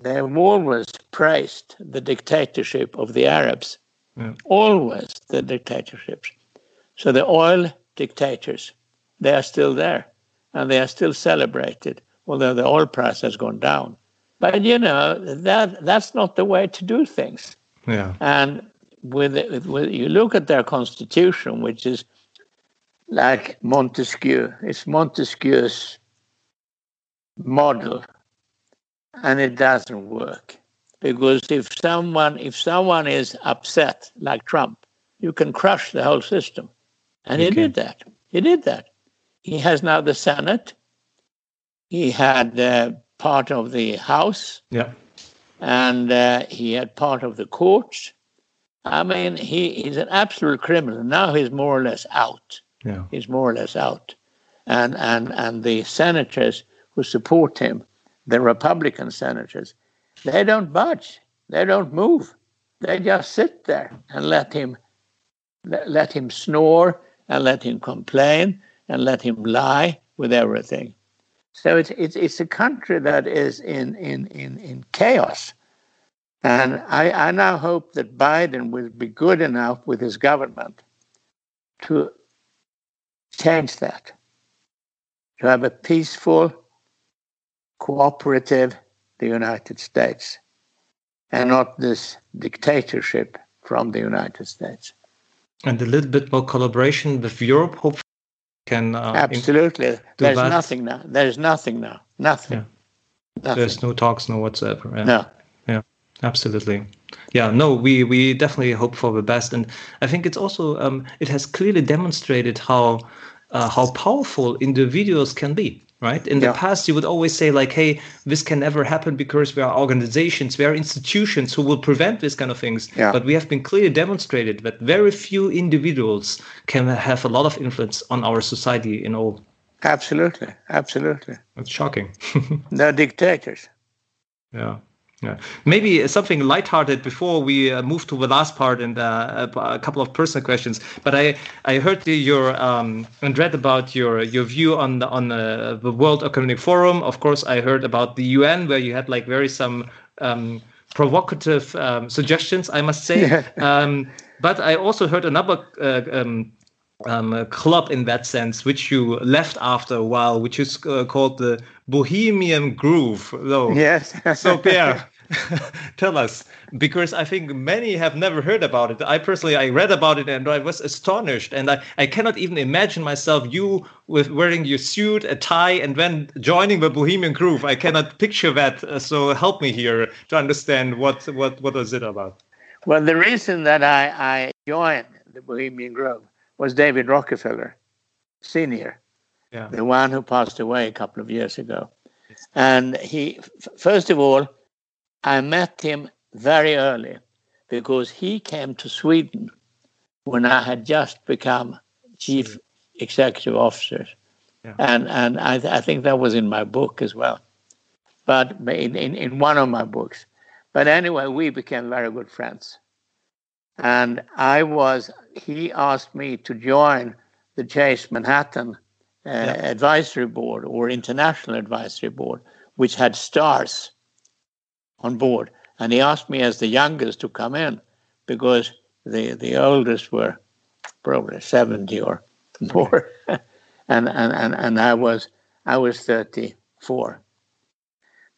they've always praised the dictatorship of the Arabs. Yeah. Always the dictatorships. So the oil dictators, they are still there, and they are still celebrated, although the oil price has gone down. But you know that that's not the way to do things. Yeah. And with, with you look at their constitution, which is like Montesquieu, it's Montesquieu's model, and it doesn't work because if someone if someone is upset like Trump, you can crush the whole system, and he did that. He did that. He has now the Senate. He had uh, part of the House Yeah. and uh, he had part of the courts. I mean, he, he's an absolute criminal. Now he's more or less out. Yeah. He's more or less out. And, and, and the senators who support him, the Republican senators, they don't budge. They don't move. They just sit there and let him let, him snore and let him complain and let him lie with everything. So it's it's it's a country that is in in in, in chaos. And I, I now hope that Biden will be good enough with his government to change that. To have a peaceful, cooperative the United States and not this dictatorship from the United States. And a little bit more collaboration with Europe, hopefully, can. Uh, Absolutely. There's that. nothing now. There's nothing now. Nothing. Yeah. Nothing. there's no talks, no whatsoever. Yeah. no. Absolutely. Yeah, no, we, we definitely hope for the best. And I think it's also, um, it has clearly demonstrated how, uh, how powerful individuals can be, right? In Yeah. the past, you would always say, like, hey, this can never happen because we are organizations, we are institutions who will prevent this kind of things. Yeah. But we have been clearly demonstrated that very few individuals can have a lot of influence on our society in all. Absolutely. Absolutely. It's shocking. They're dictators. Yeah. Yeah. Maybe something lighthearted before we uh, move to the last part and uh, a, a couple of personal questions. But I, I heard your um, and read about your your view on the on the, the World Economic Forum. Of course, I heard about the UN where you had like very some um, provocative um, suggestions. I must say. Yeah. Um, but I also heard another. Uh, um, um, club in that sense, which you left after a while, which is uh, called the Bohemian Grove. Though, Yes. so Pehr, tell us because I think many have never heard about it. I personally I read about it and I was astonished, and I, I cannot even imagine myself you with wearing your suit, a tie, and then joining the Bohemian Grove. I cannot picture that. Uh, so help me here to understand what what what was it about. well, the reason that I, I joined the Bohemian Grove was David Rockefeller, Senior, Yeah. the one who passed away a couple of years ago. And he, first of all, I met him very early because he came to Sweden when I had just become chief executive officer. Yeah. And, and I, th- I think that was in my book as well, but in, in, in one of my books. But anyway, we became very good friends. And I was, he asked me to join the Chase Manhattan uh, yeah. advisory board or international advisory board, which had stars on board. And he asked me as the youngest to come in because the, the oldest were probably 70 or more. and, and, and, and I was I was 34.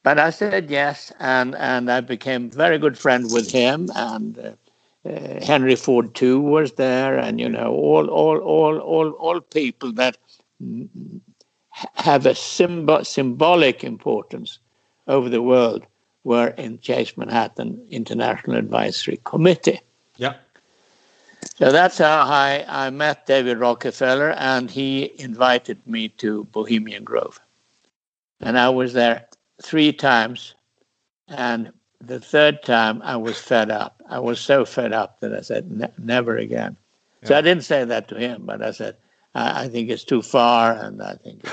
But I said yes, and, and I became very good friend with him, and uh, uh, Henry Ford too was there, and you know all all all all all people that have a symbol, symbolic importance over the world were in Chase Manhattan International Advisory Committee. Yeah. So that's how I, I met David Rockefeller, and he invited me to Bohemian Grove. And I was there three times, and the third time I was fed up. I was so fed up that I said, ne- never again. Yeah. So I didn't say that to him, but I said, I, I think it's too far, and I think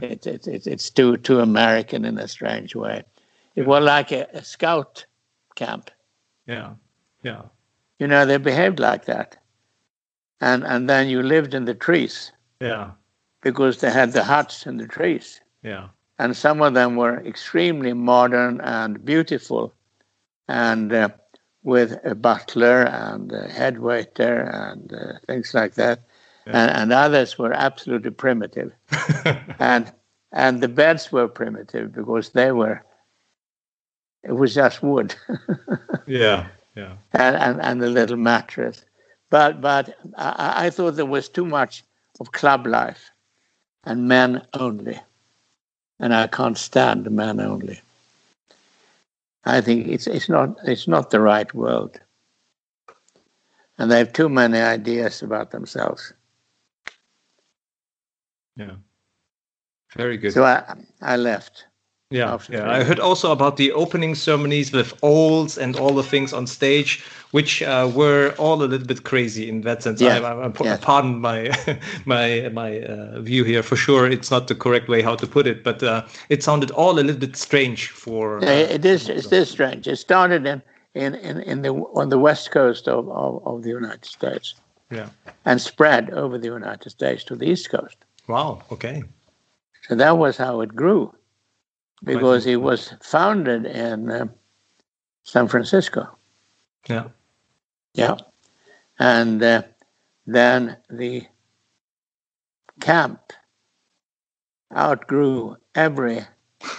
it's, it's, it's, it's, too, too American in a strange way. It was like a, a scout camp. Yeah, yeah. You know, they behaved like that. And and then you lived in the trees. Yeah. Because they had the huts in the trees. Yeah. And some of them were extremely modern and beautiful, and uh, with a butler and a head waiter and uh, things like that. Yeah. And, and others were absolutely primitive. and and the beds were primitive because they were it was just wood. yeah yeah. and, and, and a little mattress. But, but I, I thought there was too much of club life and men only. And I can't stand men only. I think it's, it's, not, it's not the right world. And they have too many ideas about themselves. Yeah. Very good. So I, I left. Yeah, yeah. I heard also about the opening ceremonies with olds and all the things on stage, which uh, were all a little bit crazy in that sense. Yeah. I, I, I yeah. Pardon my my my uh, view here. For sure, it's not the correct way how to put it, but uh, it sounded all a little bit strange for. Yeah, it is. It is strange. It started in in in, in the on the west coast of, of, of the United States. Yeah. And spread over the United States to the east coast. Wow. Okay. So that was how it grew because he was founded in uh, San Francisco. Yeah. Yeah. And uh, then the camp outgrew every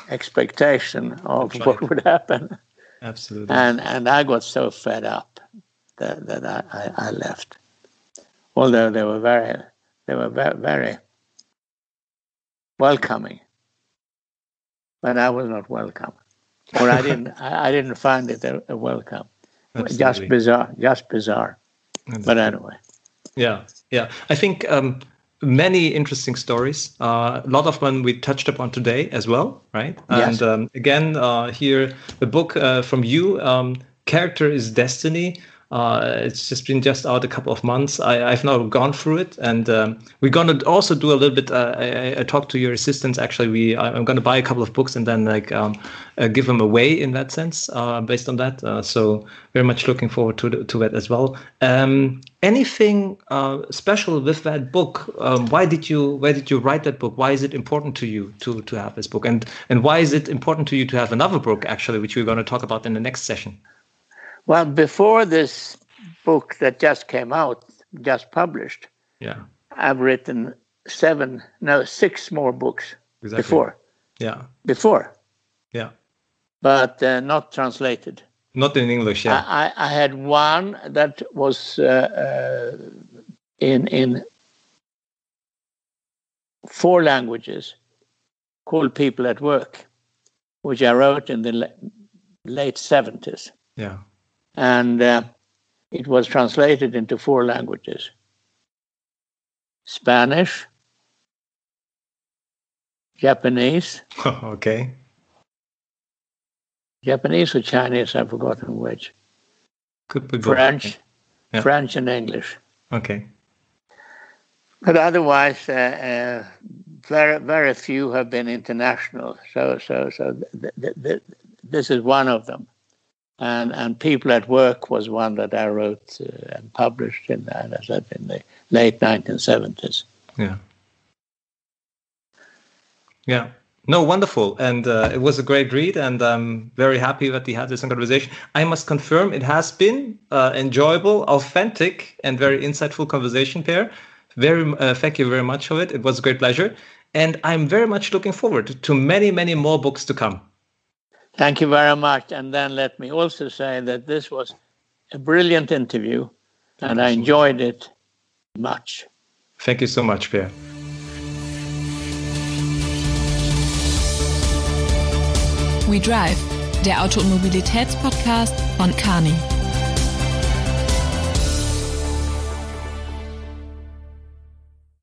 expectation of right. what would happen. Absolutely. And and I got so fed up that, that I, I, I left. Although they were very they were very, very welcoming but I was not welcome, or I didn't. I, I, didn't find it a, a welcome. Absolutely. Just bizarre. Just bizarre. But anyway. Yeah, yeah. I think um, many interesting stories. Uh, a lot of them we touched upon today as well, right? Yes. And um, again, uh, here the book uh, from you, um, "Character is Destiny." Uh, it's just been just out a couple of months. I, have now gone through it, and um, we're gonna also do a little bit. Uh, I, I, talked to your assistants. Actually, we I'm gonna buy a couple of books and then like um, uh, give them away in that sense, uh, based on that. Uh, so very much looking forward to to that as well. Um, anything uh, special with that book? Um, why did you why did you write that book? Why is it important to you to to have this book? And and why is it important to you to have another book actually, which we're going to talk about in the next session? Well, before this book that just came out, just published, yeah, I've written seven, no, six more books exactly. before. Yeah. Before. Yeah. But uh, not translated. Not in English, yeah. I, I had one that was uh, uh, in in four languages called People at Work, which I wrote in the late 70s. Yeah and uh, it was translated into four languages Spanish, Japanese. okay. Japanese or Chinese, I've forgotten which. Could be French, yeah. French and English. Okay. But otherwise, uh, uh, very very few have been international. So so so th- th- th- this is one of them and and people at work was one that I wrote uh, and published in as I said in the late 1970s. Yeah. Yeah. No, wonderful. And uh, it was a great read, and I'm very happy that we had this conversation. I must confirm it has been uh, enjoyable, authentic, and very insightful conversation, Pehr. Very, uh, thank you very much for it. It was a great pleasure. And I'm very much looking forward to many, many more books to come. Thank you very much. And then let me also say that this was a brilliant interview, and I enjoyed it much. Thank you so much, Pehr. We Drive, der Auto- und Mobilitätspodcast von Carney.